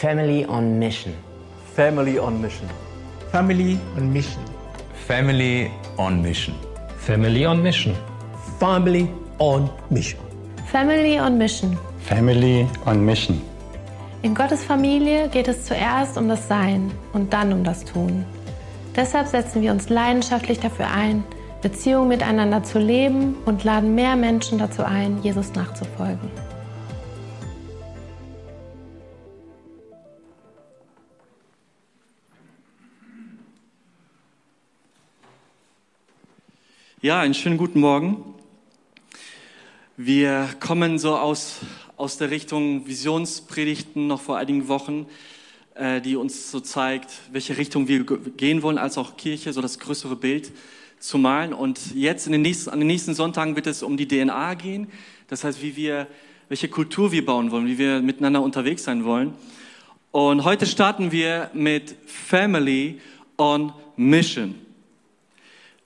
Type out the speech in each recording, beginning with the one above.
Family on Mission. Family on Mission. Family on Mission. Family on Mission. Family on Mission. Family on Mission. Family on Mission. Family on Mission. In Gottes Familie geht es zuerst um das Sein und dann um das Tun. Deshalb setzen wir uns leidenschaftlich dafür ein, Beziehungen miteinander zu leben und laden mehr Menschen dazu ein, Jesus nachzufolgen. Ja, einen schönen guten Morgen. Wir kommen so aus, aus der Richtung Visionspredigten noch vor einigen Wochen, äh, die uns so zeigt, welche Richtung wir gehen wollen, als auch Kirche, so das größere Bild zu malen. Und jetzt in den nächsten, an den nächsten Sonntagen wird es um die DNA gehen. Das heißt, wie wir, welche Kultur wir bauen wollen, wie wir miteinander unterwegs sein wollen. Und heute starten wir mit Family on Mission.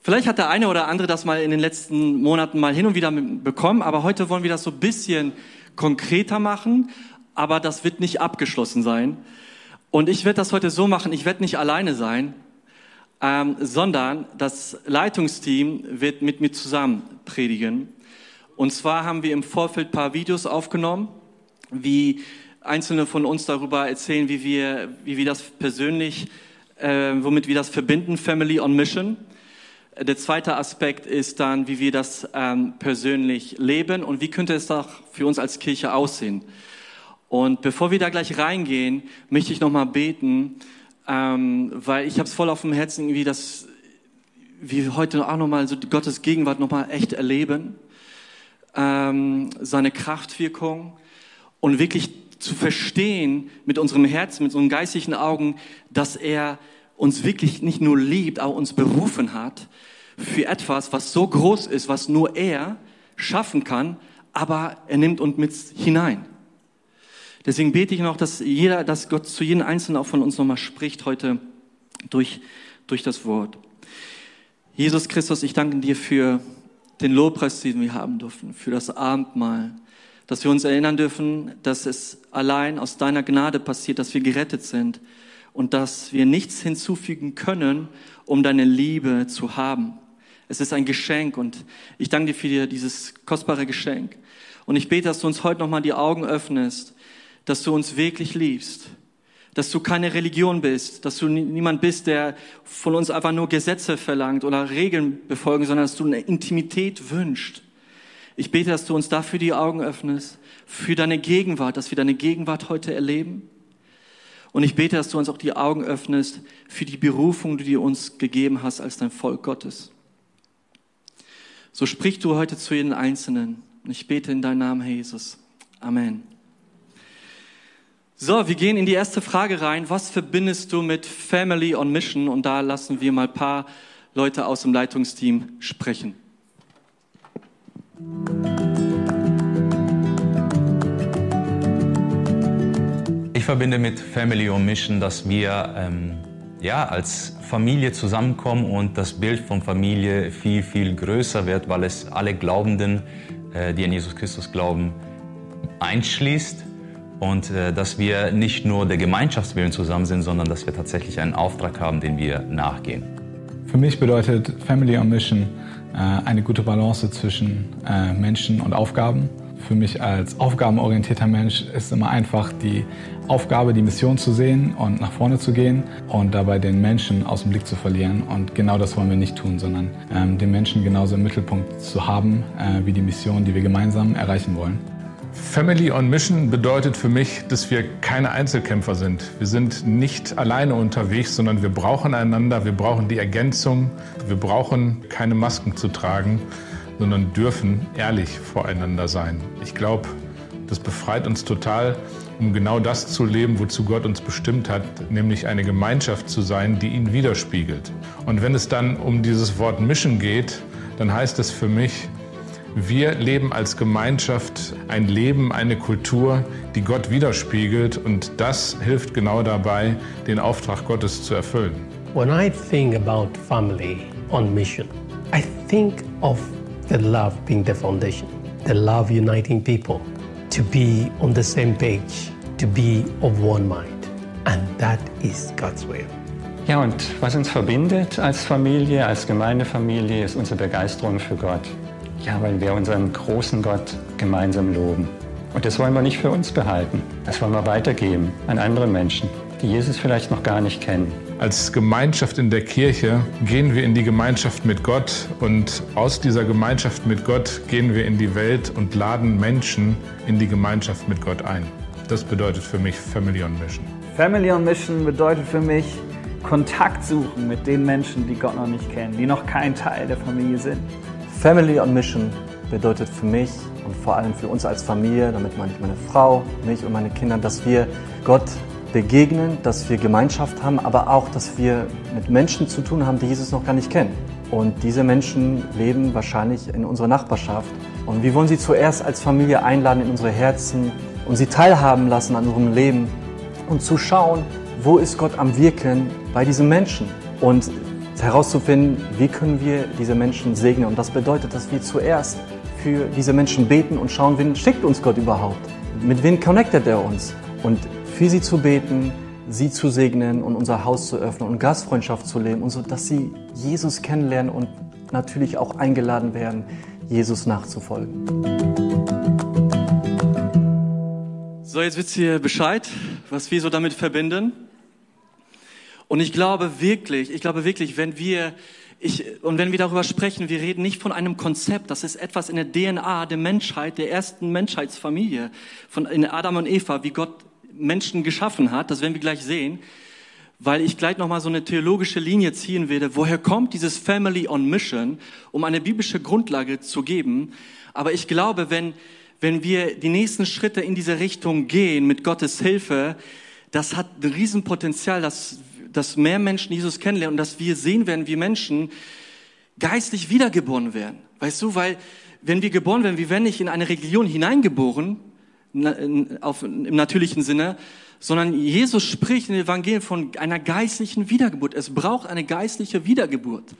Vielleicht hat der eine oder andere das mal in den letzten Monaten mal hin und wieder bekommen, aber heute wollen wir das so ein bisschen konkreter machen, aber das wird nicht abgeschlossen sein. Und ich werde das heute so machen, ich werde nicht alleine sein, ähm, sondern das Leitungsteam wird mit mir zusammen predigen. Und zwar haben wir im Vorfeld paar Videos aufgenommen, wie einzelne von uns darüber erzählen, wie wir, wie wir das persönlich, äh, womit wir das verbinden, Family on Mission. Der zweite Aspekt ist dann, wie wir das ähm, persönlich leben und wie könnte es doch für uns als Kirche aussehen. Und bevor wir da gleich reingehen, möchte ich nochmal beten, ähm, weil ich habe es voll auf dem Herzen, irgendwie, dass wir heute auch nochmal so Gottes Gegenwart nochmal echt erleben, ähm, seine Kraftwirkung und wirklich zu verstehen mit unserem Herzen, mit unseren geistigen Augen, dass er uns wirklich nicht nur liebt, auch uns berufen hat für etwas, was so groß ist, was nur er schaffen kann, aber er nimmt uns mit hinein. Deswegen bete ich noch, dass jeder, dass Gott zu jedem Einzelnen auch von uns nochmal spricht heute durch, durch das Wort. Jesus Christus, ich danke dir für den Lobpreis, den wir haben dürfen, für das Abendmahl, dass wir uns erinnern dürfen, dass es allein aus deiner Gnade passiert, dass wir gerettet sind und dass wir nichts hinzufügen können, um deine Liebe zu haben. Es ist ein Geschenk und ich danke dir für dieses kostbare Geschenk. Und ich bete, dass du uns heute nochmal die Augen öffnest, dass du uns wirklich liebst, dass du keine Religion bist, dass du niemand bist, der von uns einfach nur Gesetze verlangt oder Regeln befolgen, sondern dass du eine Intimität wünscht. Ich bete, dass du uns dafür die Augen öffnest, für deine Gegenwart, dass wir deine Gegenwart heute erleben und ich bete, dass du uns auch die Augen öffnest für die Berufung, die du uns gegeben hast als dein Volk Gottes. So sprich du heute zu jedem Einzelnen. Und ich bete in deinem Namen, Herr Jesus. Amen. So, wir gehen in die erste Frage rein. Was verbindest du mit Family on Mission? Und da lassen wir mal ein paar Leute aus dem Leitungsteam sprechen. Ich verbinde mit Family on Mission, dass wir ähm, ja, als Familie zusammenkommen und das Bild von Familie viel, viel größer wird, weil es alle Glaubenden, äh, die an Jesus Christus glauben, einschließt. Und äh, dass wir nicht nur der Gemeinschaftswillen zusammen sind, sondern dass wir tatsächlich einen Auftrag haben, den wir nachgehen. Für mich bedeutet Family on Mission äh, eine gute Balance zwischen äh, Menschen und Aufgaben. Für mich als aufgabenorientierter Mensch ist immer einfach die Aufgabe, die Mission zu sehen und nach vorne zu gehen und dabei den Menschen aus dem Blick zu verlieren. Und genau das wollen wir nicht tun, sondern ähm, den Menschen genauso im Mittelpunkt zu haben äh, wie die Mission, die wir gemeinsam erreichen wollen. Family on Mission bedeutet für mich, dass wir keine Einzelkämpfer sind. Wir sind nicht alleine unterwegs, sondern wir brauchen einander, wir brauchen die Ergänzung, wir brauchen keine Masken zu tragen, sondern dürfen ehrlich voreinander sein. Ich glaube, das befreit uns total, um genau das zu leben, wozu Gott uns bestimmt hat, nämlich eine Gemeinschaft zu sein, die ihn widerspiegelt. Und wenn es dann um dieses Wort Mission geht, dann heißt es für mich, wir leben als Gemeinschaft ein Leben, eine Kultur, die Gott widerspiegelt und das hilft genau dabei, den Auftrag Gottes zu erfüllen. When I think about family on mission, I think of the love being the foundation, the love uniting people. to be on the same page, to be of one mind. And that is God's will. Ja, und was uns verbindet als Familie, als Gemeindefamilie, ist unsere Begeisterung für Gott. Ja, weil wir unseren großen Gott gemeinsam loben. Und das wollen wir nicht für uns behalten. Das wollen wir weitergeben an andere Menschen, die Jesus vielleicht noch gar nicht kennen. Als Gemeinschaft in der Kirche gehen wir in die Gemeinschaft mit Gott und aus dieser Gemeinschaft mit Gott gehen wir in die Welt und laden Menschen in die Gemeinschaft mit Gott ein. Das bedeutet für mich Family on Mission. Family on Mission bedeutet für mich Kontakt suchen mit den Menschen, die Gott noch nicht kennen, die noch kein Teil der Familie sind. Family on Mission bedeutet für mich und vor allem für uns als Familie, damit meine ich meine Frau, mich und meine Kinder, dass wir Gott begegnen, dass wir Gemeinschaft haben, aber auch, dass wir mit Menschen zu tun haben, die Jesus noch gar nicht kennen. Und diese Menschen leben wahrscheinlich in unserer Nachbarschaft. Und wir wollen sie zuerst als Familie einladen in unsere Herzen und sie teilhaben lassen an unserem Leben und zu schauen, wo ist Gott am Wirken bei diesen Menschen und herauszufinden, wie können wir diese Menschen segnen. Und das bedeutet, dass wir zuerst für diese Menschen beten und schauen, wen schickt uns Gott überhaupt? Mit wem connectet er uns? Und für sie zu beten, sie zu segnen und unser Haus zu öffnen und Gastfreundschaft zu leben und so, dass sie Jesus kennenlernen und natürlich auch eingeladen werden, Jesus nachzufolgen. So, jetzt wisst ihr Bescheid, was wir so damit verbinden. Und ich glaube wirklich, ich glaube wirklich, wenn wir ich, und wenn wir darüber sprechen, wir reden nicht von einem Konzept, das ist etwas in der DNA der Menschheit, der ersten Menschheitsfamilie, von in Adam und Eva, wie Gott Menschen geschaffen hat, das werden wir gleich sehen, weil ich gleich nochmal so eine theologische Linie ziehen werde, woher kommt dieses Family on Mission, um eine biblische Grundlage zu geben. Aber ich glaube, wenn, wenn wir die nächsten Schritte in diese Richtung gehen, mit Gottes Hilfe, das hat ein Riesenpotenzial, dass dass mehr Menschen Jesus kennenlernen und dass wir sehen werden, wie Menschen geistlich wiedergeboren werden. Weißt du, weil wenn wir geboren werden, wir werden nicht in eine Religion hineingeboren, auf, im natürlichen Sinne, sondern Jesus spricht in den Evangelien von einer geistlichen Wiedergeburt. Es braucht eine geistliche Wiedergeburt.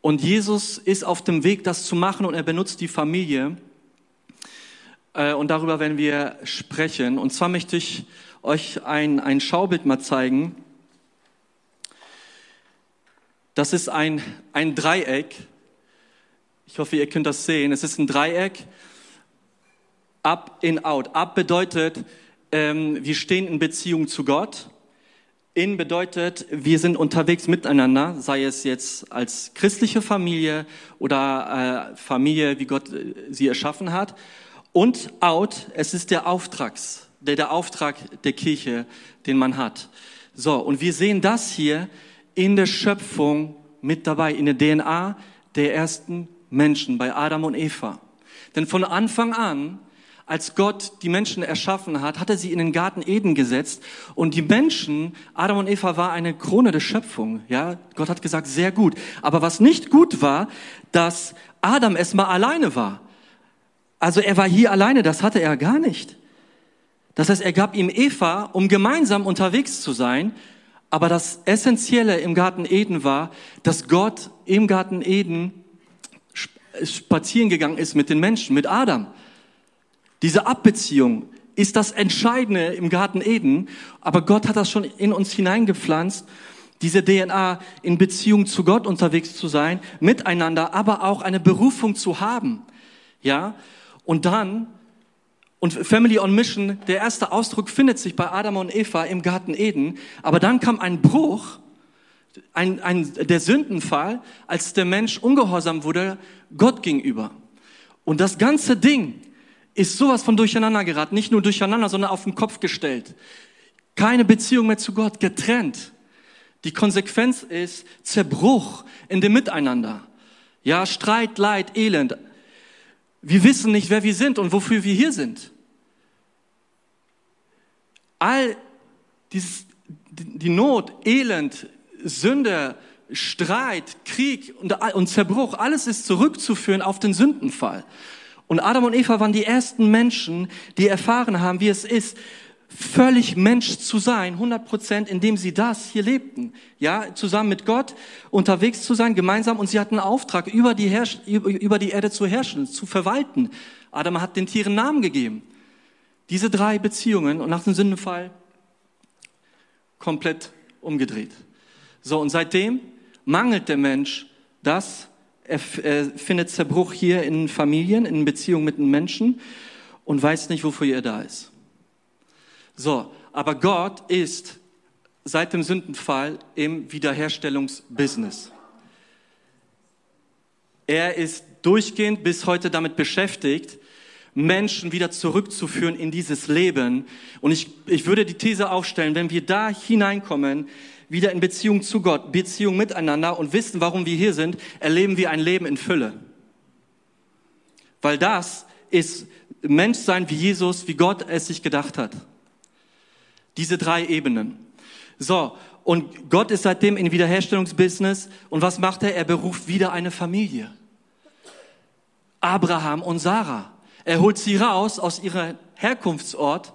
Und Jesus ist auf dem Weg, das zu machen und er benutzt die Familie. Äh, und darüber werden wir sprechen. Und zwar möchte ich euch ein, ein Schaubild mal zeigen. Das ist ein, ein Dreieck. Ich hoffe, ihr könnt das sehen. Es ist ein Dreieck. Up, in, out. Up bedeutet, ähm, wir stehen in Beziehung zu Gott. In bedeutet, wir sind unterwegs miteinander, sei es jetzt als christliche Familie oder äh, Familie, wie Gott äh, sie erschaffen hat. Und out, es ist der Auftrags, der, der Auftrag der Kirche, den man hat. So, und wir sehen das hier in der Schöpfung mit dabei, in der DNA der ersten Menschen, bei Adam und Eva. Denn von Anfang an, als Gott die Menschen erschaffen hat, hat er sie in den Garten Eden gesetzt und die Menschen, Adam und Eva war eine Krone der Schöpfung, ja. Gott hat gesagt, sehr gut. Aber was nicht gut war, dass Adam erstmal alleine war. Also er war hier alleine, das hatte er gar nicht. Das heißt, er gab ihm Eva, um gemeinsam unterwegs zu sein, aber das Essentielle im Garten Eden war, dass Gott im Garten Eden spazieren gegangen ist mit den Menschen, mit Adam. Diese Abbeziehung ist das Entscheidende im Garten Eden, aber Gott hat das schon in uns hineingepflanzt, diese DNA in Beziehung zu Gott unterwegs zu sein, miteinander, aber auch eine Berufung zu haben. Ja? Und dann und Family on Mission, der erste Ausdruck findet sich bei Adam und Eva im Garten Eden. Aber dann kam ein Bruch, ein, ein, der Sündenfall, als der Mensch ungehorsam wurde Gott gegenüber. Und das ganze Ding ist sowas von durcheinander geraten. Nicht nur durcheinander, sondern auf den Kopf gestellt. Keine Beziehung mehr zu Gott, getrennt. Die Konsequenz ist Zerbruch in dem Miteinander. Ja, Streit, Leid, Elend. Wir wissen nicht, wer wir sind und wofür wir hier sind all dieses, die Not, Elend, Sünde, Streit, Krieg und, und Zerbruch, alles ist zurückzuführen auf den Sündenfall. Und Adam und Eva waren die ersten Menschen, die erfahren haben, wie es ist, völlig Mensch zu sein, 100 Prozent, indem sie das hier lebten. Ja, zusammen mit Gott unterwegs zu sein, gemeinsam. Und sie hatten einen Auftrag, über die, Herrsch über die Erde zu herrschen, zu verwalten. Adam hat den Tieren Namen gegeben. Diese drei Beziehungen und nach dem Sündenfall komplett umgedreht. So, und seitdem mangelt der Mensch das. Er, er findet Zerbruch hier in Familien, in Beziehungen mit den Menschen und weiß nicht, wofür er da ist. So, aber Gott ist seit dem Sündenfall im Wiederherstellungsbusiness. Er ist durchgehend bis heute damit beschäftigt, Menschen wieder zurückzuführen in dieses Leben. Und ich, ich würde die These aufstellen, wenn wir da hineinkommen, wieder in Beziehung zu Gott, Beziehung miteinander und wissen, warum wir hier sind, erleben wir ein Leben in Fülle. Weil das ist Menschsein wie Jesus, wie Gott es sich gedacht hat. Diese drei Ebenen. So, und Gott ist seitdem in Wiederherstellungsbusiness. Und was macht er? Er beruft wieder eine Familie. Abraham und Sarah. Er holt sie raus aus ihrem Herkunftsort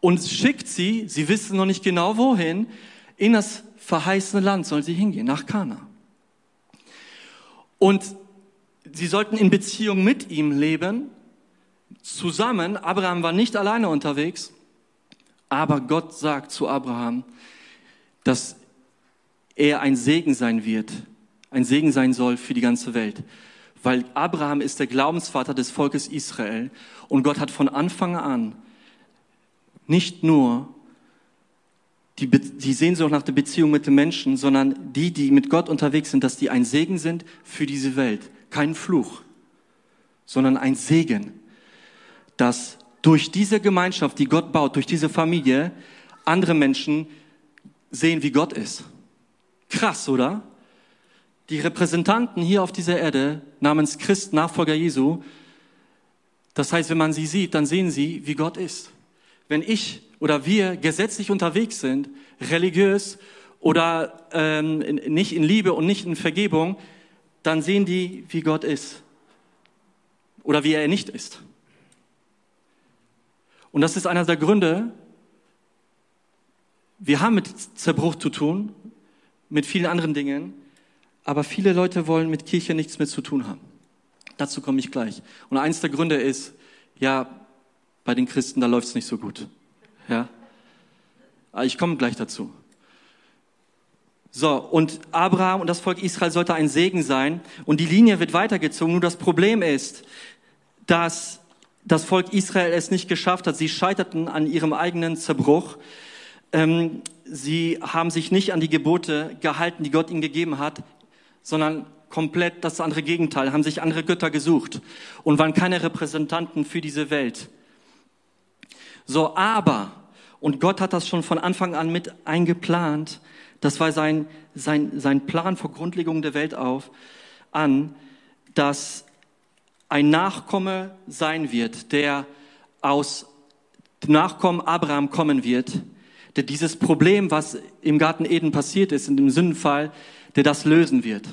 und schickt sie, sie wissen noch nicht genau wohin, in das verheißene Land soll sie hingehen, nach Kana. Und sie sollten in Beziehung mit ihm leben, zusammen. Abraham war nicht alleine unterwegs, aber Gott sagt zu Abraham, dass er ein Segen sein wird, ein Segen sein soll für die ganze Welt weil Abraham ist der Glaubensvater des Volkes Israel und Gott hat von Anfang an nicht nur die, die Sehnsucht nach der Beziehung mit den Menschen, sondern die, die mit Gott unterwegs sind, dass die ein Segen sind für diese Welt. Kein Fluch, sondern ein Segen, dass durch diese Gemeinschaft, die Gott baut, durch diese Familie, andere Menschen sehen, wie Gott ist. Krass, oder? Die Repräsentanten hier auf dieser Erde namens Christ, Nachfolger Jesu, das heißt, wenn man sie sieht, dann sehen sie, wie Gott ist. Wenn ich oder wir gesetzlich unterwegs sind, religiös oder ähm, nicht in Liebe und nicht in Vergebung, dann sehen die, wie Gott ist oder wie er nicht ist. Und das ist einer der Gründe, wir haben mit Zerbruch zu tun, mit vielen anderen Dingen, aber viele Leute wollen mit Kirche nichts mehr zu tun haben. Dazu komme ich gleich. Und eins der Gründe ist, ja, bei den Christen, da läuft es nicht so gut. Ja. Aber ich komme gleich dazu. So, und Abraham und das Volk Israel sollte ein Segen sein. Und die Linie wird weitergezogen. Nur das Problem ist, dass das Volk Israel es nicht geschafft hat. Sie scheiterten an ihrem eigenen Zerbruch. Ähm, sie haben sich nicht an die Gebote gehalten, die Gott ihnen gegeben hat sondern komplett das andere Gegenteil, haben sich andere Götter gesucht und waren keine Repräsentanten für diese Welt. So, aber, und Gott hat das schon von Anfang an mit eingeplant, das war sein, sein, sein Plan vor Grundlegung der Welt auf, an, dass ein Nachkomme sein wird, der aus dem Nachkommen Abraham kommen wird, der dieses Problem, was im Garten Eden passiert ist, in dem Sündenfall, der das lösen wird.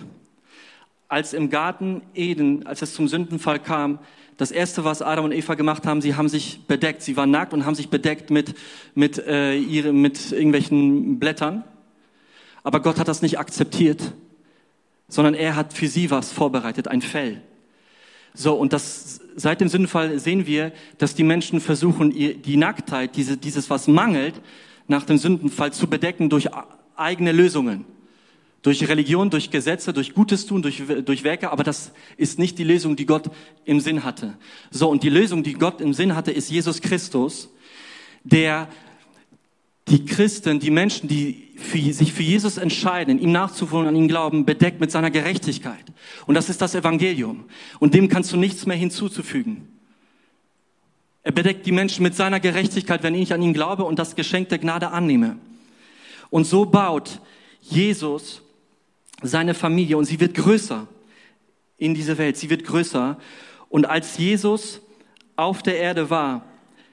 Als im Garten Eden, als es zum Sündenfall kam, das erste, was Adam und Eva gemacht haben, sie haben sich bedeckt. Sie waren nackt und haben sich bedeckt mit, mit, äh, ihre, mit irgendwelchen Blättern. Aber Gott hat das nicht akzeptiert, sondern er hat für sie was vorbereitet, ein Fell. So, und das, seit dem Sündenfall sehen wir, dass die Menschen versuchen, die Nacktheit, diese, dieses, was mangelt, nach dem Sündenfall zu bedecken durch eigene Lösungen. Durch Religion, durch Gesetze, durch Gutes tun, durch, durch Werke, aber das ist nicht die Lösung, die Gott im Sinn hatte. So, und die Lösung, die Gott im Sinn hatte, ist Jesus Christus, der die Christen, die Menschen, die für, sich für Jesus entscheiden, ihm nachzufolgen, an ihn glauben, bedeckt mit seiner Gerechtigkeit. Und das ist das Evangelium. Und dem kannst du nichts mehr hinzuzufügen. Er bedeckt die Menschen mit seiner Gerechtigkeit, wenn ich an ihn glaube und das Geschenk der Gnade annehme. Und so baut Jesus seine Familie und sie wird größer in dieser Welt. Sie wird größer. Und als Jesus auf der Erde war,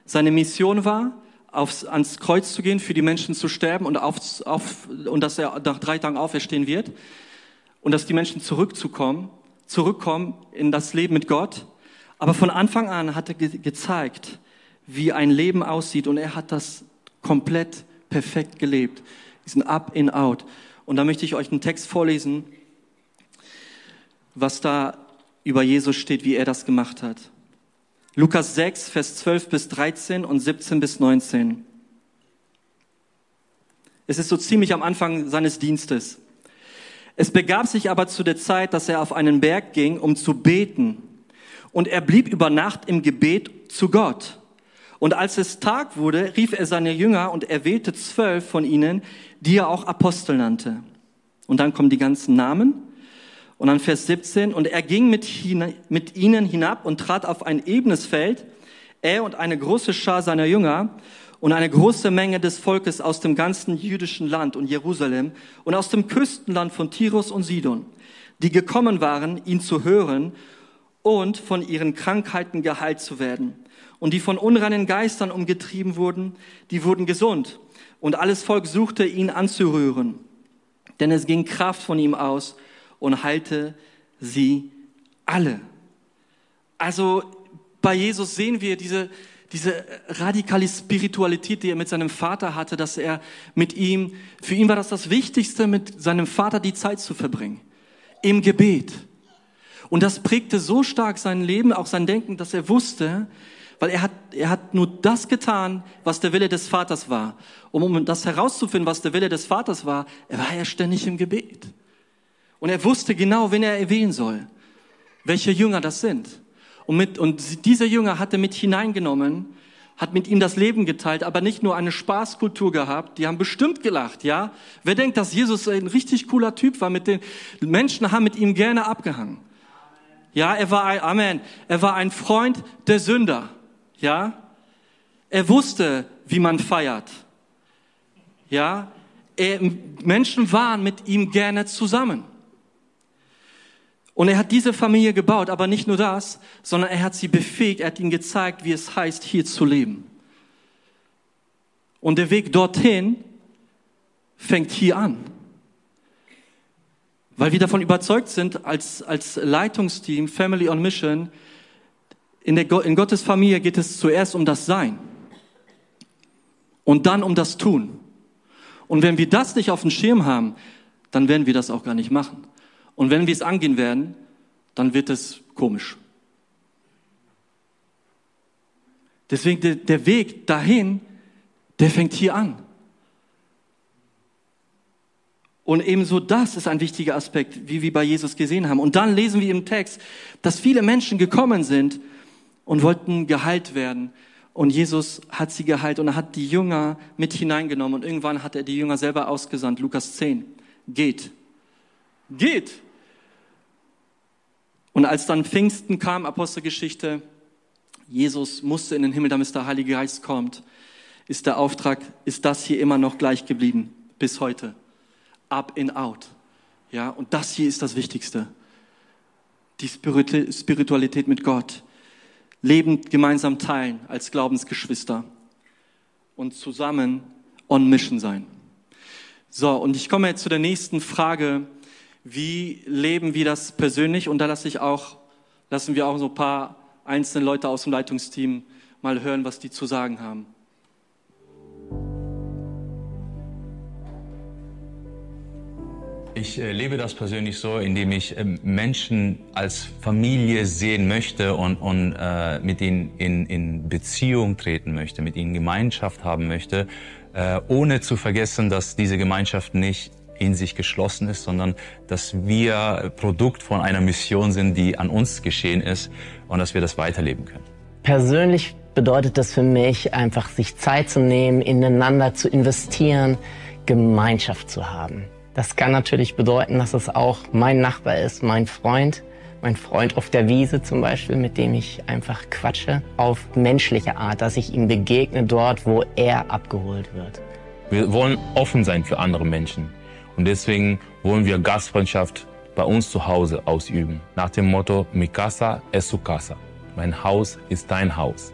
seine Mission war, aufs, ans Kreuz zu gehen, für die Menschen zu sterben und, auf, auf, und dass er nach drei Tagen auferstehen wird und dass die Menschen zurückzukommen, zurückkommen in das Leben mit Gott. Aber von Anfang an hat er ge gezeigt, wie ein Leben aussieht und er hat das komplett perfekt gelebt. Diesen Up in Out. Und da möchte ich euch einen Text vorlesen, was da über Jesus steht, wie er das gemacht hat. Lukas 6, Vers 12 bis 13 und 17 bis 19. Es ist so ziemlich am Anfang seines Dienstes. Es begab sich aber zu der Zeit, dass er auf einen Berg ging, um zu beten. Und er blieb über Nacht im Gebet zu Gott. Und als es Tag wurde, rief er seine Jünger und er wählte zwölf von ihnen, die er auch Apostel nannte. Und dann kommen die ganzen Namen. Und dann Vers 17, und er ging mit, mit ihnen hinab und trat auf ein ebenes Feld, er und eine große Schar seiner Jünger und eine große Menge des Volkes aus dem ganzen jüdischen Land und Jerusalem und aus dem Küstenland von Tirus und Sidon, die gekommen waren, ihn zu hören und von ihren Krankheiten geheilt zu werden. Und die von unreinen Geistern umgetrieben wurden, die wurden gesund. Und alles Volk suchte ihn anzurühren, denn es ging Kraft von ihm aus und heilte sie alle. Also bei Jesus sehen wir diese, diese radikale Spiritualität, die er mit seinem Vater hatte, dass er mit ihm, für ihn war das das Wichtigste, mit seinem Vater die Zeit zu verbringen. Im Gebet. Und das prägte so stark sein Leben, auch sein Denken, dass er wusste, weil er hat, er hat nur das getan, was der Wille des Vaters war. Um, um das herauszufinden, was der Wille des Vaters war, er war ja ständig im Gebet. Und er wusste genau, wen er erwähnen soll, welche Jünger das sind. Und, mit, und dieser Jünger hat er mit hineingenommen, hat mit ihm das Leben geteilt, aber nicht nur eine Spaßkultur gehabt, die haben bestimmt gelacht, ja. Wer denkt, dass Jesus ein richtig cooler Typ war, mit den Menschen haben mit ihm gerne abgehangen. Ja, er war ein, Amen, er war ein Freund der Sünder, ja. Er wusste, wie man feiert. Ja, er, Menschen waren mit ihm gerne zusammen. Und er hat diese Familie gebaut, aber nicht nur das, sondern er hat sie befähigt, er hat ihnen gezeigt, wie es heißt, hier zu leben. Und der Weg dorthin fängt hier an. Weil wir davon überzeugt sind, als, als Leitungsteam, Family on Mission, in, der, in Gottes Familie geht es zuerst um das Sein und dann um das Tun. Und wenn wir das nicht auf dem Schirm haben, dann werden wir das auch gar nicht machen. Und wenn wir es angehen werden, dann wird es komisch. Deswegen der, der Weg dahin, der fängt hier an. Und ebenso das ist ein wichtiger Aspekt, wie wir bei Jesus gesehen haben. Und dann lesen wir im Text, dass viele Menschen gekommen sind und wollten geheilt werden. Und Jesus hat sie geheilt und er hat die Jünger mit hineingenommen. Und irgendwann hat er die Jünger selber ausgesandt. Lukas 10. Geht. Geht. Und als dann Pfingsten kam, Apostelgeschichte, Jesus musste in den Himmel, damit der Heilige Geist kommt, ist der Auftrag, ist das hier immer noch gleich geblieben, bis heute. Up in out. Ja, und das hier ist das Wichtigste. Die Spiritualität mit Gott. Leben gemeinsam teilen als Glaubensgeschwister. Und zusammen on mission sein. So, und ich komme jetzt zu der nächsten Frage, wie leben wir das persönlich? Und da lasse ich auch, lassen wir auch so ein paar einzelne Leute aus dem Leitungsteam mal hören, was die zu sagen haben. Ich äh, lebe das persönlich so, indem ich äh, Menschen als Familie sehen möchte und, und äh, mit ihnen in, in Beziehung treten möchte, mit ihnen Gemeinschaft haben möchte, äh, ohne zu vergessen, dass diese Gemeinschaft nicht in sich geschlossen ist, sondern dass wir Produkt von einer Mission sind, die an uns geschehen ist und dass wir das weiterleben können. Persönlich bedeutet das für mich einfach, sich Zeit zu nehmen, ineinander zu investieren, Gemeinschaft zu haben. Das kann natürlich bedeuten, dass es auch mein Nachbar ist, mein Freund, mein Freund auf der Wiese zum Beispiel, mit dem ich einfach quatsche, auf menschliche Art, dass ich ihm begegne dort, wo er abgeholt wird. Wir wollen offen sein für andere Menschen. Und deswegen wollen wir Gastfreundschaft bei uns zu Hause ausüben. Nach dem Motto, mi casa es su casa. Mein Haus ist dein Haus.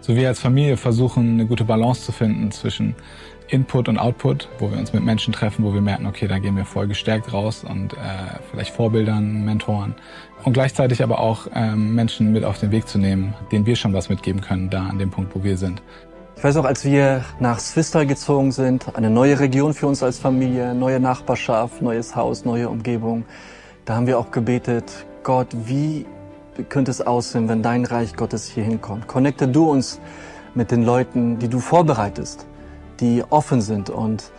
So wir als Familie versuchen, eine gute Balance zu finden zwischen Input und Output, wo wir uns mit Menschen treffen, wo wir merken, okay, da gehen wir voll gestärkt raus und äh, vielleicht Vorbildern, Mentoren und gleichzeitig aber auch ähm, Menschen mit auf den Weg zu nehmen, denen wir schon was mitgeben können, da an dem Punkt, wo wir sind. Ich weiß auch, als wir nach Swistal gezogen sind, eine neue Region für uns als Familie, neue Nachbarschaft, neues Haus, neue Umgebung, da haben wir auch gebetet, Gott, wie könnte es aussehen, wenn dein Reich Gottes hier hinkommt? Connecte du uns mit den Leuten, die du vorbereitest, die offen sind und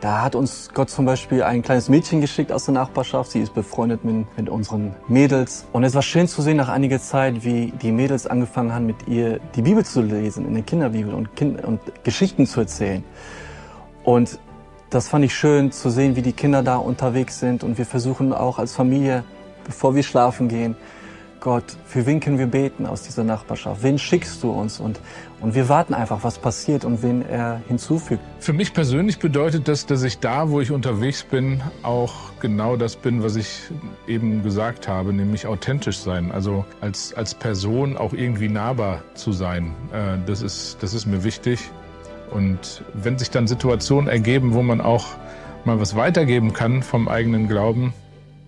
Da hat uns Gott zum Beispiel ein kleines Mädchen geschickt aus der Nachbarschaft. Sie ist befreundet mit, mit unseren Mädels. Und es war schön zu sehen nach einiger Zeit, wie die Mädels angefangen haben, mit ihr die Bibel zu lesen, in der Kinderbibel und, kind und Geschichten zu erzählen. Und das fand ich schön zu sehen, wie die Kinder da unterwegs sind. Und wir versuchen auch als Familie, bevor wir schlafen gehen, Gott, für wen können wir beten aus dieser Nachbarschaft? Wen schickst du uns? Und, und wir warten einfach, was passiert und wen er hinzufügt. Für mich persönlich bedeutet das, dass ich da, wo ich unterwegs bin, auch genau das bin, was ich eben gesagt habe, nämlich authentisch sein. Also als, als Person auch irgendwie nahbar zu sein. Äh, das, ist, das ist mir wichtig. Und wenn sich dann Situationen ergeben, wo man auch mal was weitergeben kann vom eigenen Glauben,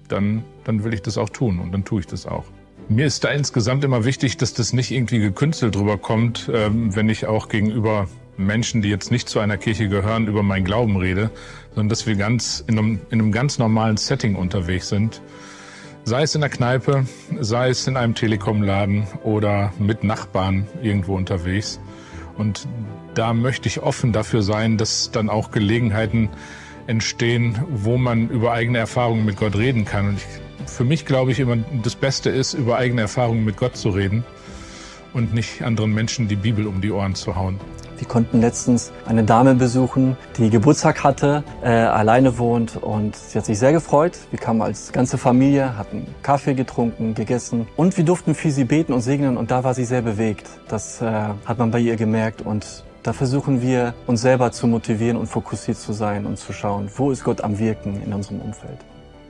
dann, dann will ich das auch tun und dann tue ich das auch. Mir ist da insgesamt immer wichtig, dass das nicht irgendwie gekünstelt drüber kommt, ähm, wenn ich auch gegenüber Menschen, die jetzt nicht zu einer Kirche gehören, über meinen Glauben rede, sondern dass wir ganz in einem, in einem ganz normalen Setting unterwegs sind. Sei es in der Kneipe, sei es in einem Telekomladen oder mit Nachbarn irgendwo unterwegs. Und da möchte ich offen dafür sein, dass dann auch Gelegenheiten entstehen, wo man über eigene Erfahrungen mit Gott reden kann. Und ich für mich glaube ich immer, das Beste ist, über eigene Erfahrungen mit Gott zu reden und nicht anderen Menschen die Bibel um die Ohren zu hauen. Wir konnten letztens eine Dame besuchen, die Geburtstag hatte, äh, alleine wohnt und sie hat sich sehr gefreut. Wir kamen als ganze Familie, hatten Kaffee getrunken, gegessen und wir durften für sie beten und segnen und da war sie sehr bewegt. Das äh, hat man bei ihr gemerkt und da versuchen wir uns selber zu motivieren und fokussiert zu sein und zu schauen, wo ist Gott am Wirken in unserem Umfeld.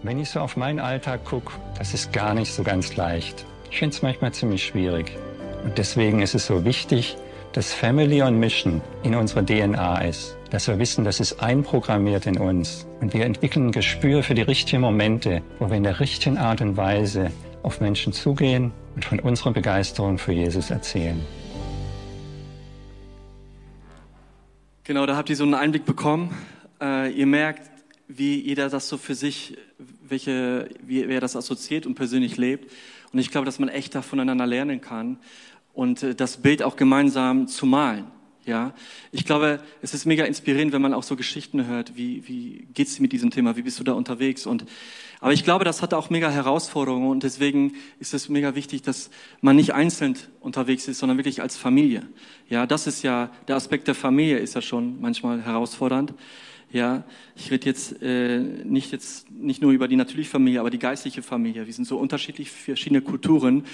Wenn ich so auf meinen Alltag gucke, das ist gar nicht so ganz leicht. Ich finde es manchmal ziemlich schwierig. Und deswegen ist es so wichtig, dass Family on Mission in unserer DNA ist. Dass wir wissen, das ist einprogrammiert in uns. Und wir entwickeln ein Gespür für die richtigen Momente, wo wir in der richtigen Art und Weise auf Menschen zugehen und von unserer Begeisterung für Jesus erzählen. Genau, da habt ihr so einen Einblick bekommen. Äh, ihr merkt, wie jeder das so für sich, welche, wie er das assoziiert und persönlich lebt. Und ich glaube, dass man echt da voneinander lernen kann und äh, das Bild auch gemeinsam zu malen. Ja, ich glaube, es ist mega inspirierend, wenn man auch so Geschichten hört. Wie, wie geht's dir mit diesem Thema? Wie bist du da unterwegs? Und, aber ich glaube, das hat auch mega Herausforderungen und deswegen ist es mega wichtig, dass man nicht einzeln unterwegs ist, sondern wirklich als Familie. Ja, das ist ja, der Aspekt der Familie ist ja schon manchmal herausfordernd. Ja, ich rede jetzt äh, nicht jetzt nicht nur über die natürliche Familie, aber die geistliche Familie. Wir sind so unterschiedlich verschiedene Kulturen.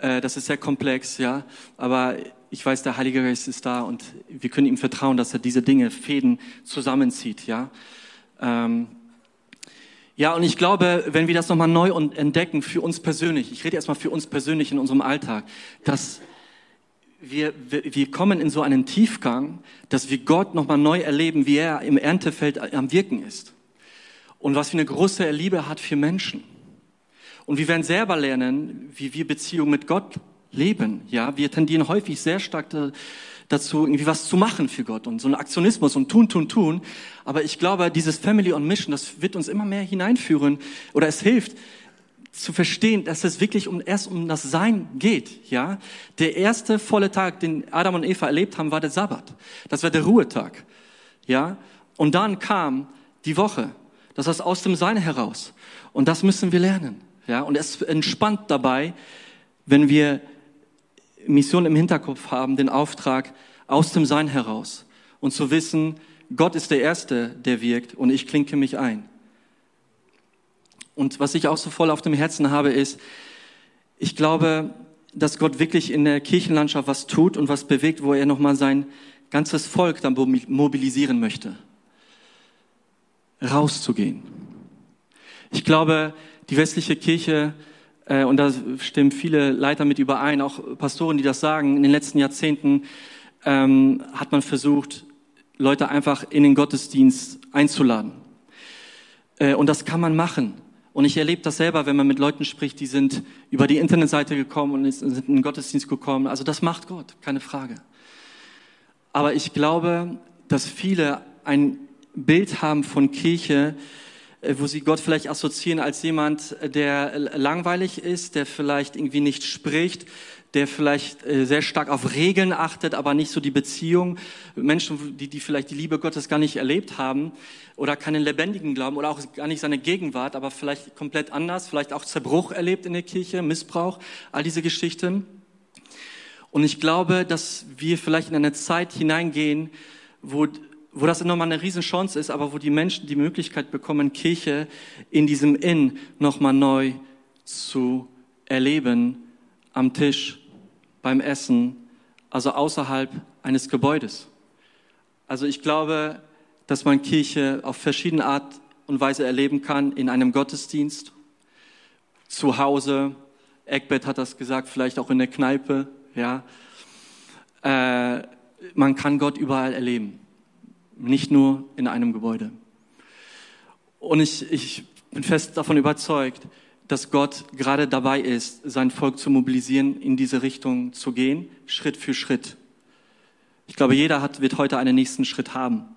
Äh, das ist sehr komplex, ja. Aber ich weiß, der Heilige Geist ist da und wir können ihm vertrauen, dass er diese Dinge, Fäden zusammenzieht, ja. Ähm, ja, und ich glaube, wenn wir das nochmal neu entdecken für uns persönlich, ich rede erstmal für uns persönlich in unserem Alltag, dass wir, wir kommen in so einen Tiefgang, dass wir Gott nochmal neu erleben, wie er im Erntefeld am Wirken ist. Und was für eine große Liebe hat für Menschen. Und wir werden selber lernen, wie wir Beziehungen mit Gott leben. Ja, wir tendieren häufig sehr stark dazu, irgendwie was zu machen für Gott und so ein Aktionismus und tun, tun, tun. Aber ich glaube, dieses Family on Mission, das wird uns immer mehr hineinführen oder es hilft, zu verstehen, dass es wirklich um, erst um das Sein geht, ja. Der erste volle Tag, den Adam und Eva erlebt haben, war der Sabbat. Das war der Ruhetag, ja. Und dann kam die Woche. Das heißt aus dem Sein heraus. Und das müssen wir lernen, ja. Und es entspannt dabei, wenn wir Mission im Hinterkopf haben, den Auftrag aus dem Sein heraus. Und zu wissen, Gott ist der Erste, der wirkt und ich klinke mich ein. Und was ich auch so voll auf dem Herzen habe, ist, ich glaube, dass Gott wirklich in der Kirchenlandschaft was tut und was bewegt, wo er nochmal sein ganzes Volk dann mobilisieren möchte. Rauszugehen. Ich glaube, die westliche Kirche, äh, und da stimmen viele Leiter mit überein, auch Pastoren, die das sagen, in den letzten Jahrzehnten ähm, hat man versucht, Leute einfach in den Gottesdienst einzuladen. Äh, und das kann man machen. Und ich erlebe das selber, wenn man mit Leuten spricht, die sind über die Internetseite gekommen und sind in den Gottesdienst gekommen. Also das macht Gott, keine Frage. Aber ich glaube, dass viele ein Bild haben von Kirche, äh, wo sie Gott vielleicht assoziieren als jemand, der langweilig ist, der vielleicht irgendwie nicht spricht, der vielleicht äh, sehr stark auf Regeln achtet, aber nicht so die Beziehung. Menschen, die, die vielleicht die Liebe Gottes gar nicht erlebt haben oder keinen lebendigen Glauben oder auch gar nicht seine Gegenwart, aber vielleicht komplett anders, vielleicht auch Zerbruch erlebt in der Kirche, Missbrauch, all diese Geschichten. Und ich glaube, dass wir vielleicht in eine Zeit hineingehen, wo, wo das nochmal eine Riesenchance ist, aber wo die Menschen die Möglichkeit bekommen, Kirche in diesem Inn nochmal neu zu erleben am Tisch, beim Essen, also außerhalb eines Gebäudes. Also ich glaube, dass man Kirche auf verschiedene Art und Weise erleben kann, in einem Gottesdienst, zu Hause, Eckbett hat das gesagt, vielleicht auch in der Kneipe, ja. Äh, man kann Gott überall erleben, nicht nur in einem Gebäude. Und ich, ich bin fest davon überzeugt, dass Gott gerade dabei ist, sein Volk zu mobilisieren, in diese Richtung zu gehen, Schritt für Schritt. Ich glaube, jeder hat, wird heute einen nächsten Schritt haben.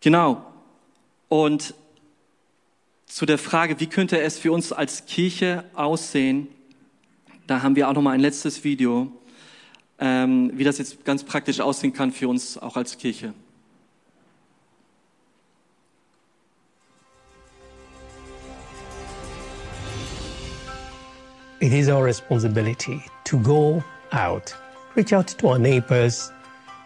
Genau. Und zu der Frage, wie könnte es für uns als Kirche aussehen, da haben wir auch noch mal ein letztes Video, ähm, wie das jetzt ganz praktisch aussehen kann für uns auch als Kirche. It is our responsibility to go out, reach out to our neighbors,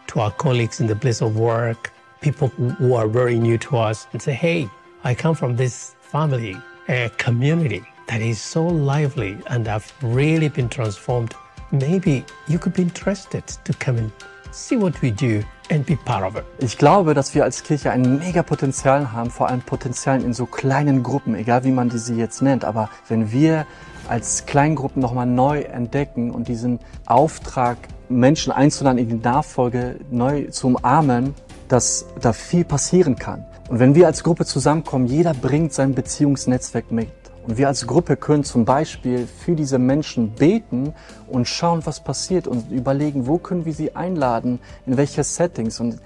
to our colleagues in the place of work, people who are very new to us, and say, hey, I come from this family, a community that is so lively and have really been transformed. Maybe you could be interested to come and see what we do and be part of it. Ich glaube, dass wir als Kirche ein mega Potenzial haben, vor allem Potenzial in so kleinen Gruppen, egal wie man diese jetzt nennt. Aber wenn wir als Kleingruppen nochmal neu entdecken und diesen Auftrag, Menschen einzuladen, in die Nachfolge neu zu umarmen, dass da viel passieren kann. Und wenn wir als Gruppe zusammenkommen, jeder bringt sein Beziehungsnetzwerk mit. Und wir als Gruppe können zum Beispiel für diese Menschen beten und schauen, was passiert und überlegen, wo können wir sie einladen, in welche Settings. Und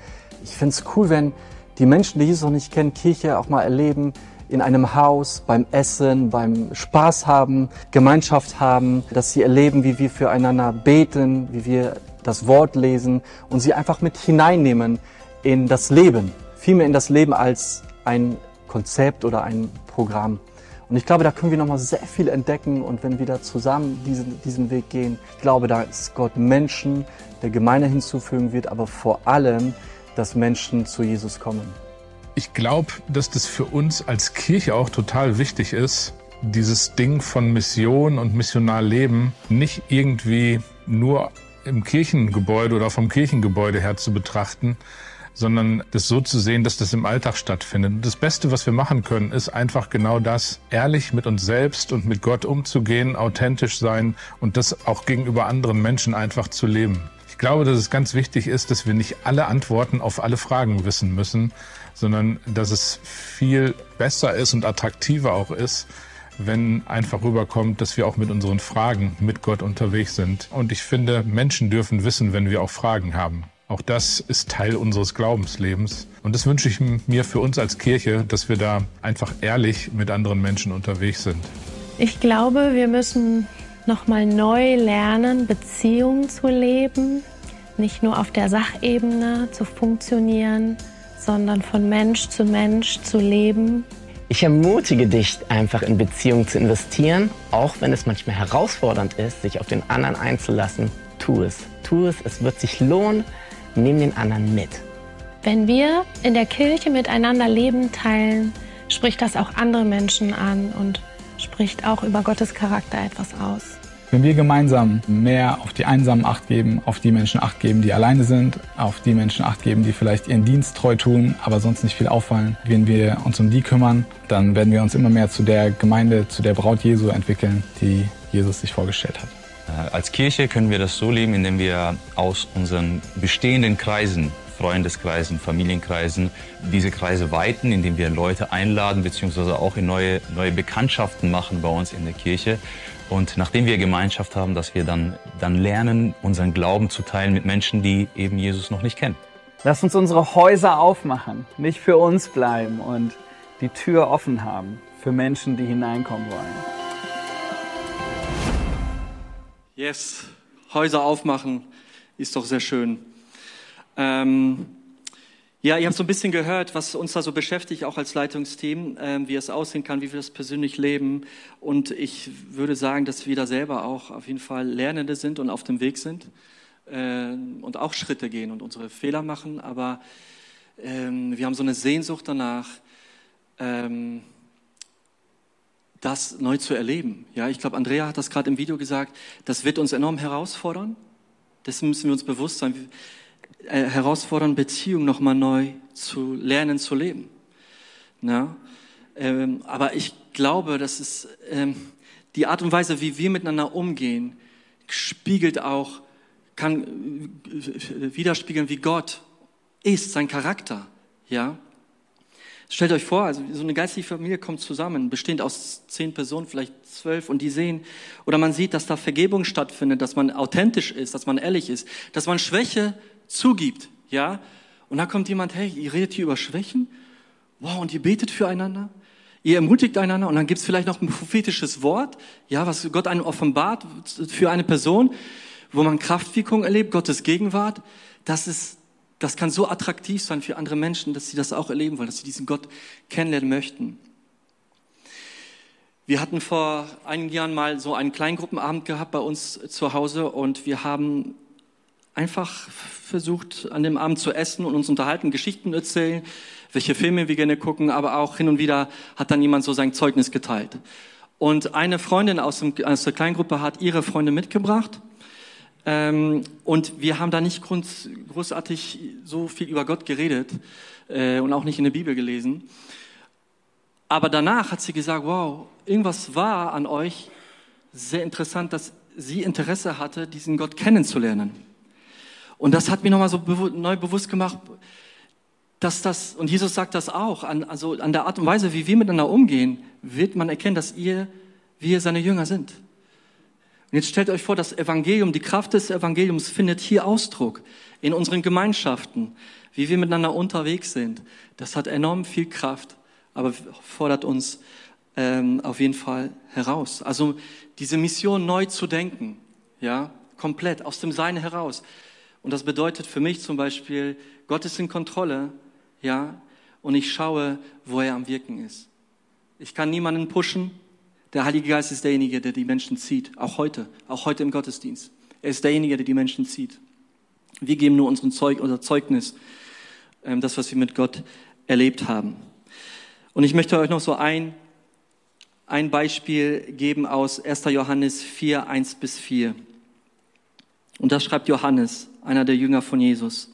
ich finde es cool, wenn die Menschen, die Jesus noch nicht kennen, Kirche auch mal erleben, in einem Haus, beim Essen, beim Spaß haben, Gemeinschaft haben, dass sie erleben, wie wir füreinander beten, wie wir das Wort lesen und sie einfach mit hineinnehmen in das Leben, vielmehr in das Leben als ein Konzept oder ein Programm. Und ich glaube, da können wir nochmal sehr viel entdecken und wenn wir da zusammen diesen, diesen Weg gehen, ich glaube, da ist Gott Menschen der Gemeinde hinzufügen wird, aber vor allem, dass Menschen zu Jesus kommen. Ich glaube, dass das für uns als Kirche auch total wichtig ist, dieses Ding von Mission und Missionarleben nicht irgendwie nur im Kirchengebäude oder vom Kirchengebäude her zu betrachten, sondern das so zu sehen, dass das im Alltag stattfindet. Und das Beste, was wir machen können, ist einfach genau das, ehrlich mit uns selbst und mit Gott umzugehen, authentisch sein und das auch gegenüber anderen Menschen einfach zu leben. Ich glaube, dass es ganz wichtig ist, dass wir nicht alle Antworten auf alle Fragen wissen müssen, sondern dass es viel besser ist und attraktiver auch ist, wenn einfach rüberkommt, dass wir auch mit unseren Fragen mit Gott unterwegs sind. Und ich finde, Menschen dürfen wissen, wenn wir auch Fragen haben. Auch das ist Teil unseres Glaubenslebens. Und das wünsche ich mir für uns als Kirche, dass wir da einfach ehrlich mit anderen Menschen unterwegs sind. Ich glaube, wir müssen nochmal neu lernen, Beziehungen zu leben, nicht nur auf der Sachebene zu funktionieren, sondern von Mensch zu Mensch zu leben. Ich ermutige dich, einfach in Beziehungen zu investieren, auch wenn es manchmal herausfordernd ist, sich auf den anderen einzulassen. Tu es. Tu es, es wird sich lohnen. Nimm den anderen mit. Wenn wir in der Kirche miteinander Leben teilen, spricht das auch andere Menschen an und spricht auch über Gottes Charakter etwas aus. Wenn wir gemeinsam mehr auf die Einsamen Acht geben, auf die Menschen Acht geben, die alleine sind, auf die Menschen Acht geben, die vielleicht ihren Dienst treu tun, aber sonst nicht viel auffallen, wenn wir uns um die kümmern, dann werden wir uns immer mehr zu der Gemeinde, zu der Braut Jesu entwickeln, die Jesus sich vorgestellt hat. Äh, als Kirche können wir das so leben, indem wir aus unseren bestehenden Kreisen Freundeskreisen, Familienkreisen diese Kreise weiten, indem wir Leute einladen beziehungsweise auch in neue, neue Bekanntschaften machen bei uns in der Kirche. Und nachdem wir Gemeinschaft haben, dass wir dann, dann lernen, unseren Glauben zu teilen mit Menschen, die eben Jesus noch nicht kennen. Lass uns unsere Häuser aufmachen, nicht für uns bleiben und die Tür offen haben für Menschen, die hineinkommen wollen. Yes, Häuser aufmachen ist doch sehr schön. Ähm, ja, ihr habt so ein bisschen gehört, was uns da so beschäftigt, auch als Leitungsteam, ähm, wie es aussehen kann, wie wir das persönlich leben. Und ich würde sagen, dass wir da selber auch auf jeden Fall Lernende sind und auf dem Weg sind äh, und auch Schritte gehen und unsere Fehler machen. Aber ähm, wir haben so eine Sehnsucht danach, ähm, das neu zu erleben. Ja, ich glaube, Andrea hat das gerade im Video gesagt. Das wird uns enorm herausfordern. Dessen müssen wir uns bewusst sein äh, herausfordern, Beziehungen nochmal neu zu lernen, zu leben. Ja? Ähm, aber ich glaube, dass es ähm, die Art und Weise, wie wir miteinander umgehen, spiegelt auch, kann äh, widerspiegeln, wie Gott ist, sein Charakter. Ja? Stellt euch vor, also so eine geistliche Familie kommt zusammen, bestehend aus zehn Personen, vielleicht zwölf, und die sehen, oder man sieht, dass da Vergebung stattfindet, dass man authentisch ist, dass man ehrlich ist, dass man Schwäche zugibt, ja. Und da kommt jemand, hey, ihr redet hier über Schwächen, wow, und ihr betet füreinander, ihr ermutigt einander, und dann gibt's vielleicht noch ein prophetisches Wort, ja, was Gott einem offenbart für eine Person, wo man Kraftwirkung erlebt, Gottes Gegenwart. Das ist, das kann so attraktiv sein für andere Menschen, dass sie das auch erleben wollen, dass sie diesen Gott kennenlernen möchten. Wir hatten vor einigen Jahren mal so einen Kleingruppenabend gehabt bei uns zu Hause und wir haben einfach versucht, an dem Abend zu essen und uns unterhalten, Geschichten erzählen, welche Filme wir gerne gucken, aber auch hin und wieder hat dann jemand so sein Zeugnis geteilt. Und eine Freundin aus, dem, aus der Kleingruppe hat ihre Freunde mitgebracht. Ähm, und wir haben da nicht großartig so viel über Gott geredet äh, und auch nicht in der Bibel gelesen. Aber danach hat sie gesagt, wow, irgendwas war an euch sehr interessant, dass sie Interesse hatte, diesen Gott kennenzulernen. Und das hat mir nochmal so bewu neu bewusst gemacht, dass das, und Jesus sagt das auch, an, also an der Art und Weise, wie wir miteinander umgehen, wird man erkennen, dass ihr, wir seine Jünger sind. Und jetzt stellt euch vor, das Evangelium, die Kraft des Evangeliums findet hier Ausdruck in unseren Gemeinschaften, wie wir miteinander unterwegs sind. Das hat enorm viel Kraft, aber fordert uns ähm, auf jeden Fall heraus. Also diese Mission neu zu denken, ja, komplett aus dem Sein heraus. Und das bedeutet für mich zum Beispiel, Gott ist in Kontrolle, ja, und ich schaue, wo er am Wirken ist. Ich kann niemanden pushen. Der Heilige Geist ist derjenige, der die Menschen zieht. Auch heute, auch heute im Gottesdienst. Er ist derjenige, der die Menschen zieht. Wir geben nur unseren Zeug, unser Zeugnis, ähm, das, was wir mit Gott erlebt haben. Und ich möchte euch noch so ein, ein Beispiel geben aus 1. Johannes 4, 1 bis 4. Und das schreibt Johannes einer der Jünger von Jesus.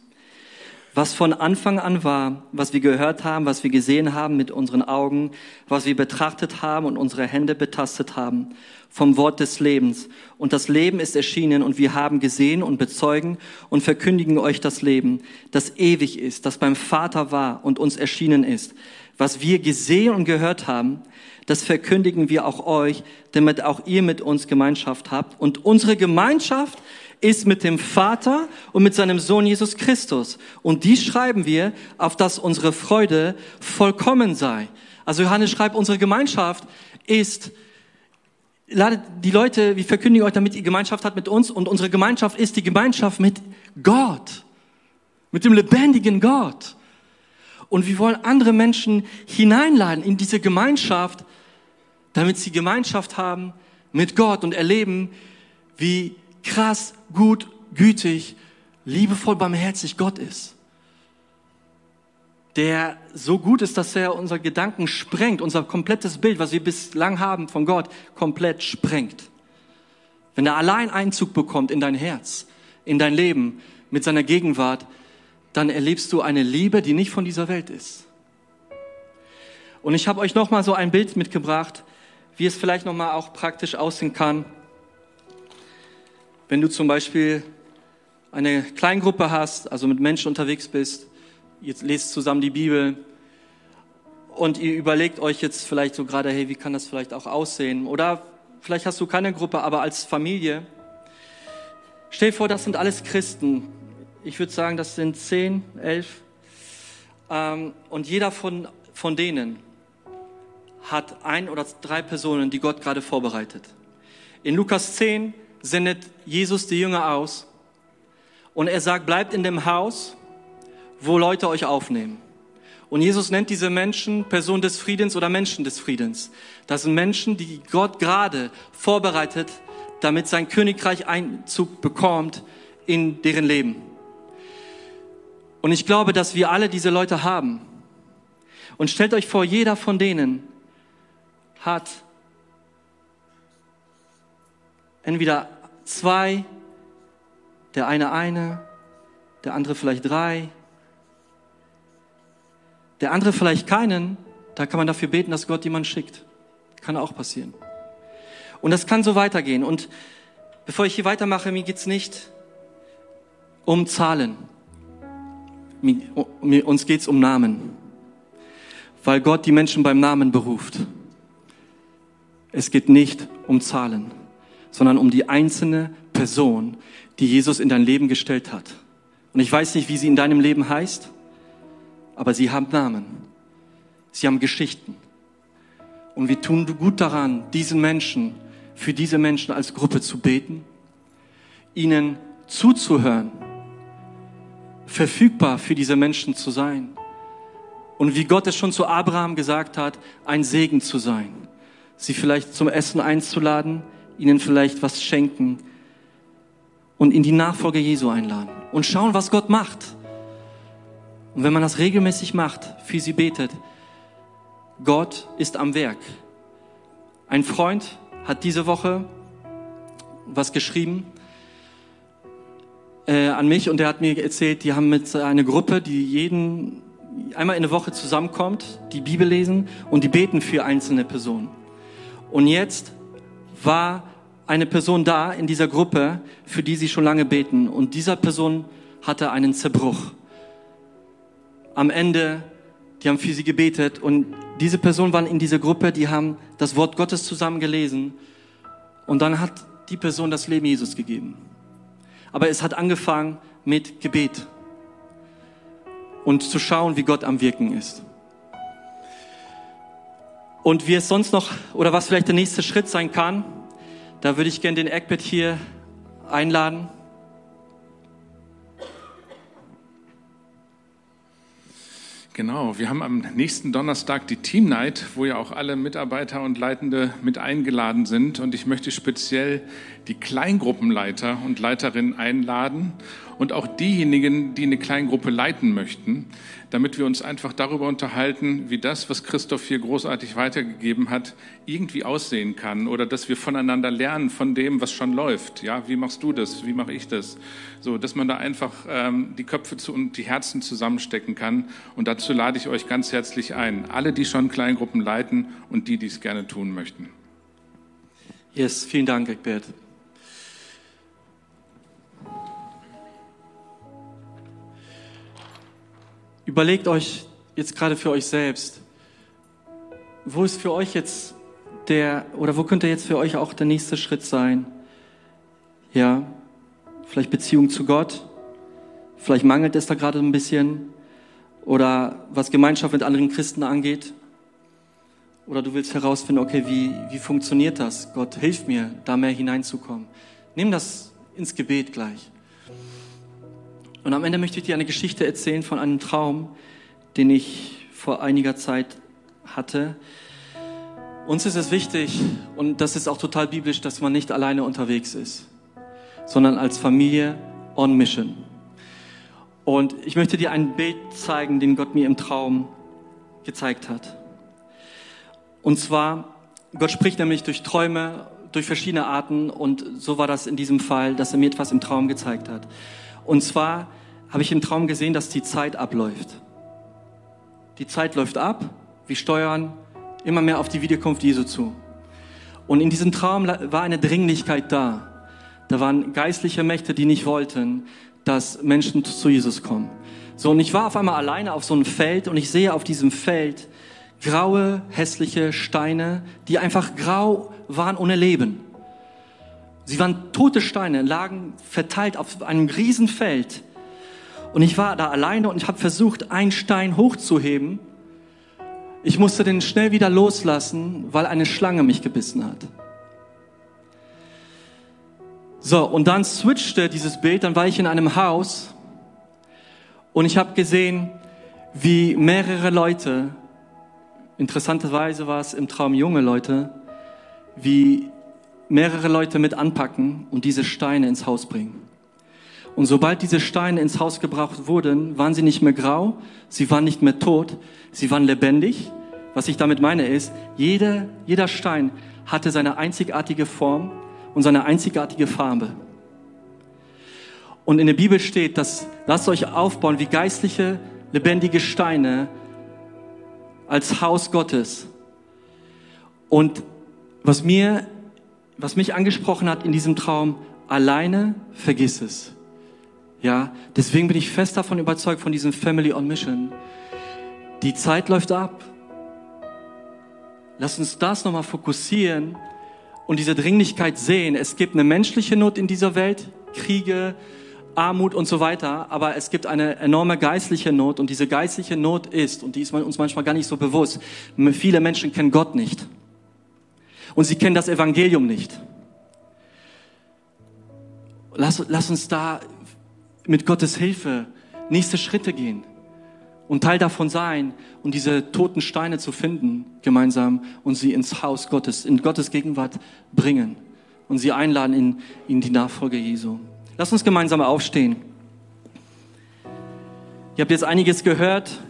Was von Anfang an war, was wir gehört haben, was wir gesehen haben mit unseren Augen, was wir betrachtet haben und unsere Hände betastet haben, vom Wort des Lebens. Und das Leben ist erschienen und wir haben gesehen und bezeugen und verkündigen euch das Leben, das ewig ist, das beim Vater war und uns erschienen ist. Was wir gesehen und gehört haben, das verkündigen wir auch euch, damit auch ihr mit uns Gemeinschaft habt. Und unsere Gemeinschaft ist mit dem Vater und mit seinem Sohn Jesus Christus. Und die schreiben wir, auf dass unsere Freude vollkommen sei. Also Johannes schreibt, unsere Gemeinschaft ist, ladet die Leute, wir verkündigen euch, damit ihr Gemeinschaft hat mit uns. Und unsere Gemeinschaft ist die Gemeinschaft mit Gott. Mit dem lebendigen Gott. Und wir wollen andere Menschen hineinladen in diese Gemeinschaft, damit sie Gemeinschaft haben mit Gott und erleben, wie krass, gut, gütig, liebevoll, barmherzig Gott ist. Der so gut ist, dass er unser Gedanken sprengt, unser komplettes Bild, was wir bislang haben von Gott, komplett sprengt. Wenn er allein Einzug bekommt in dein Herz, in dein Leben, mit seiner Gegenwart, dann erlebst du eine Liebe, die nicht von dieser Welt ist. Und ich habe euch noch mal so ein Bild mitgebracht, wie es vielleicht noch mal auch praktisch aussehen kann, wenn du zum Beispiel eine Kleingruppe hast, also mit Menschen unterwegs bist, ihr lest zusammen die Bibel und ihr überlegt euch jetzt vielleicht so gerade, hey, wie kann das vielleicht auch aussehen? Oder vielleicht hast du keine Gruppe, aber als Familie. Stell dir vor, das sind alles Christen. ich würde sagen, das sind zehn, elf. Ähm, und jeder von, von denen hat ein oder drei Personen, die Gott gerade vorbereitet. In Lukas 10 sendet Jesus die Jünger aus und er sagt, bleibt in dem Haus, wo Leute euch aufnehmen. Und Jesus nennt diese Menschen Person des Friedens oder Menschen des Friedens. Das sind Menschen, die Gott gerade vorbereitet, damit sein Königreich Einzug bekommt in deren Leben. Und ich glaube, dass wir alle diese Leute haben. Und stellt euch vor, jeder von denen hat entweder zwei, der eine eine, der andere vielleicht drei, der andere vielleicht keinen, da kann man dafür beten, dass Gott jemanden schickt. Kann auch passieren. Und das kann so weitergehen. Und bevor ich hier weitermache, mir geht's nicht um Zahlen. Uns geht's um Namen. Weil Gott die Menschen beim Namen beruft. Es geht nicht um Zahlen, sondern um die einzelne Person, die Jesus in dein Leben gestellt hat. Und ich weiß nicht, wie sie in deinem Leben heißt, aber sie haben Namen. Sie haben Geschichten. Und wir tun gut daran, diesen Menschen, für diese Menschen als Gruppe zu beten, ihnen zuzuhören, verfügbar für diese Menschen zu sein. Und wie Gott es schon zu Abraham gesagt hat, ein Segen zu sein sie vielleicht zum Essen einzuladen, ihnen vielleicht was schenken und in die Nachfolge Jesu einladen und schauen, was Gott macht. Und wenn man das regelmäßig macht, für sie betet, Gott ist am Werk. Ein Freund hat diese Woche was geschrieben äh, an mich und der hat mir erzählt, die haben mit einer Gruppe, die jeden einmal in der Woche zusammenkommt, die Bibel lesen und die beten für einzelne Personen. Und jetzt war eine Person da in dieser Gruppe, für die sie schon lange beten. Und dieser Person hatte einen Zerbruch. Am Ende, die haben für sie gebetet und diese Personen waren in dieser Gruppe, die haben das Wort Gottes zusammen gelesen und dann hat die Person das Leben Jesus gegeben. Aber es hat angefangen mit Gebet und zu schauen, wie Gott am Wirken ist. Und wie es sonst noch, oder was vielleicht der nächste Schritt sein kann, da würde ich gerne den Eckbett hier einladen. Genau, wir haben am nächsten Donnerstag die Team Night, wo ja auch alle Mitarbeiter und Leitende mit eingeladen sind. Und ich möchte speziell die Kleingruppenleiter und Leiterinnen einladen und auch diejenigen, die eine Kleingruppe leiten möchten, damit wir uns einfach darüber unterhalten, wie das, was Christoph hier großartig weitergegeben hat, irgendwie aussehen kann oder dass wir voneinander lernen von dem, was schon läuft. Ja, wie machst du das? Wie mache ich das? So, dass man da einfach ähm, die Köpfe zu, und die Herzen zusammenstecken kann. Und dazu lade ich euch ganz herzlich ein. Alle, die schon Kleingruppen leiten und die, die es gerne tun möchten. Yes, vielen Dank, Eckbert. Überlegt euch jetzt gerade für euch selbst, wo ist für euch jetzt der, oder wo könnte jetzt für euch auch der nächste Schritt sein? Ja, vielleicht Beziehung zu Gott, vielleicht mangelt es da gerade ein bisschen, oder was Gemeinschaft mit anderen Christen angeht. Oder du willst herausfinden, okay, wie, wie funktioniert das? Gott, hilf mir, da mehr hineinzukommen. Nimm das ins Gebet gleich. Und am Ende möchte ich dir eine Geschichte erzählen von einem Traum, den ich vor einiger Zeit hatte. Uns ist es wichtig, und das ist auch total biblisch, dass man nicht alleine unterwegs ist, sondern als Familie on Mission. Und ich möchte dir ein Bild zeigen, den Gott mir im Traum gezeigt hat. Und zwar, Gott spricht nämlich durch Träume, durch verschiedene Arten und so war das in diesem Fall, dass er mir etwas im Traum gezeigt hat. Und zwar habe ich im Traum gesehen, dass die Zeit abläuft. Die Zeit läuft ab, wir steuern immer mehr auf die Wiederkunft Jesu zu. Und in diesem Traum war eine Dringlichkeit da. Da waren geistliche Mächte, die nicht wollten, dass Menschen zu Jesus kommen. So, und ich war auf einmal alleine auf so einem Feld und ich sehe auf diesem Feld graue, hässliche Steine, die einfach grau waren ohne Leben. Sie waren tote Steine, lagen verteilt auf einem Riesenfeld. Und ich war da alleine und ich habe versucht, einen Stein hochzuheben. Ich musste den schnell wieder loslassen, weil eine Schlange mich gebissen hat. So, und dann switchte dieses Bild, dann war ich in einem Haus und ich habe gesehen, wie mehrere Leute, interessanterweise war es im Traum junge Leute, wie mehrere Leute mit anpacken und diese Steine ins Haus bringen. Und sobald diese Steine ins Haus gebracht wurden, waren sie nicht mehr grau, sie waren nicht mehr tot, sie waren lebendig. Was ich damit meine ist, jeder, jeder Stein hatte seine einzigartige Form und seine einzigartige Farbe. Und in der Bibel steht, dass lasst euch aufbauen wie geistliche, lebendige Steine als Haus Gottes. Und was mir, was mich angesprochen hat in diesem Traum, alleine vergiss es. Ja, deswegen bin ich fest davon überzeugt von diesem Family on Mission. Die Zeit läuft ab. Lass uns das nochmal fokussieren und diese Dringlichkeit sehen. Es gibt eine menschliche Not in dieser Welt, Kriege, Armut und so weiter, aber es gibt eine enorme geistliche Not und diese geistliche Not ist, und die ist uns manchmal gar nicht so bewusst, viele Menschen kennen Gott nicht. Und sie kennen das Evangelium nicht. Lass, lass uns da mit Gottes Hilfe nächste Schritte gehen und Teil davon sein und diese toten Steine zu finden gemeinsam und sie ins Haus Gottes, in Gottes Gegenwart bringen und sie einladen in, in die Nachfolge Jesu. Lass uns gemeinsam aufstehen. Ihr habt jetzt einiges gehört.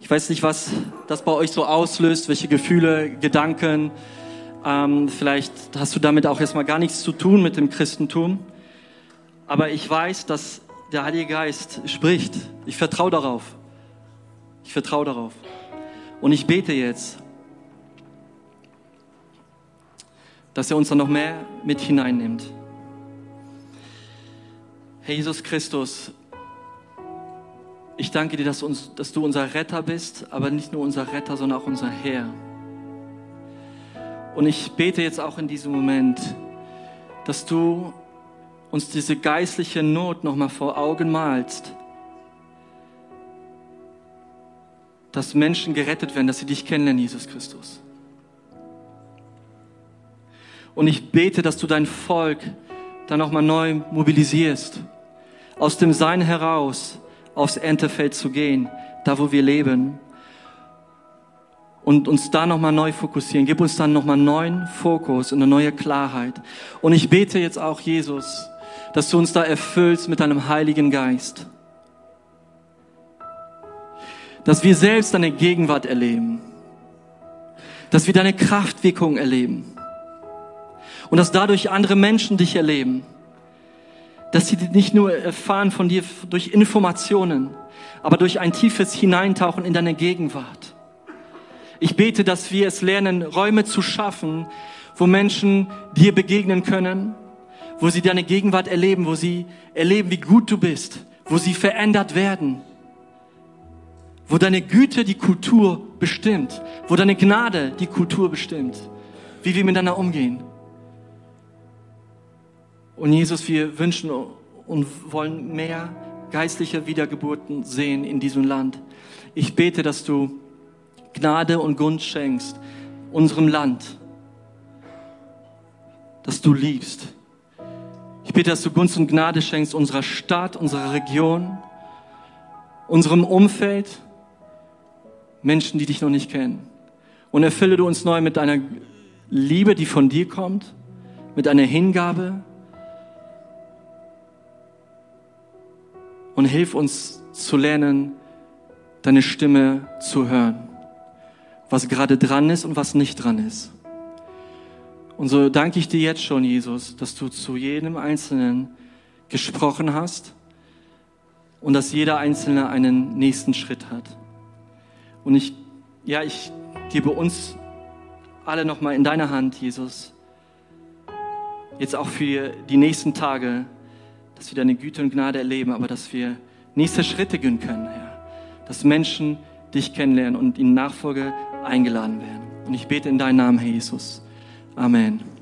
Ich weiß nicht, was das bei euch so auslöst, welche Gefühle, Gedanken. Ähm, vielleicht hast du damit auch erstmal gar nichts zu tun mit dem Christentum. Aber ich weiß, dass der Heilige Geist spricht. Ich vertraue darauf. Ich vertraue darauf. Und ich bete jetzt, dass er uns dann noch mehr mit hineinnimmt. Herr Jesus Christus, ich danke dir, dass, uns, dass du unser Retter bist, aber nicht nur unser Retter, sondern auch unser Herr. Und ich bete jetzt auch in diesem Moment, dass du uns diese geistliche Not nochmal vor Augen malst. Dass Menschen gerettet werden, dass sie dich kennenlernen, Jesus Christus. Und ich bete, dass du dein Volk dann nochmal neu mobilisierst, aus dem Sein heraus aufs Erntefeld zu gehen, da wo wir leben. Und uns da nochmal neu fokussieren. Gib uns dann nochmal neuen Fokus und eine neue Klarheit. Und ich bete jetzt auch, Jesus, dass du uns da erfüllst mit deinem Heiligen Geist. Dass wir selbst deine Gegenwart erleben. Dass wir deine Kraftwirkung erleben. Und dass dadurch andere Menschen dich erleben. Dass sie nicht nur erfahren von dir durch Informationen, aber durch ein tiefes Hineintauchen in deine Gegenwart. Ich bete, dass wir es lernen, Räume zu schaffen, wo Menschen dir begegnen können, wo sie deine Gegenwart erleben, wo sie erleben, wie gut du bist, wo sie verändert werden, wo deine Güte die Kultur bestimmt, wo deine Gnade die Kultur bestimmt, wie wir miteinander umgehen. Und Jesus, wir wünschen und wollen mehr geistliche Wiedergeburten sehen in diesem Land. Ich bete, dass du Gnade und Gunst schenkst unserem Land, dass du liebst, ich bitte, dass du Gunst und Gnade schenkst unserer Stadt, unserer Region, unserem Umfeld, Menschen, die dich noch nicht kennen. Und erfülle du uns neu mit deiner Liebe, die von dir kommt, mit einer Hingabe. Und hilf uns zu lernen, deine Stimme zu hören, was gerade dran ist und was nicht dran ist. Und so danke ich dir jetzt schon, Jesus, dass du zu jedem Einzelnen gesprochen hast und dass jeder Einzelne einen nächsten Schritt hat. Und ich, ja, ich gebe uns alle nochmal in deine Hand, Jesus. Jetzt auch für die nächsten Tage, dass wir deine Güte und Gnade erleben, aber dass wir nächste Schritte gehen können, Herr. Dass Menschen dich kennenlernen und in Nachfolge eingeladen werden. Und ich bete in deinen Namen, Herr Jesus. Amen.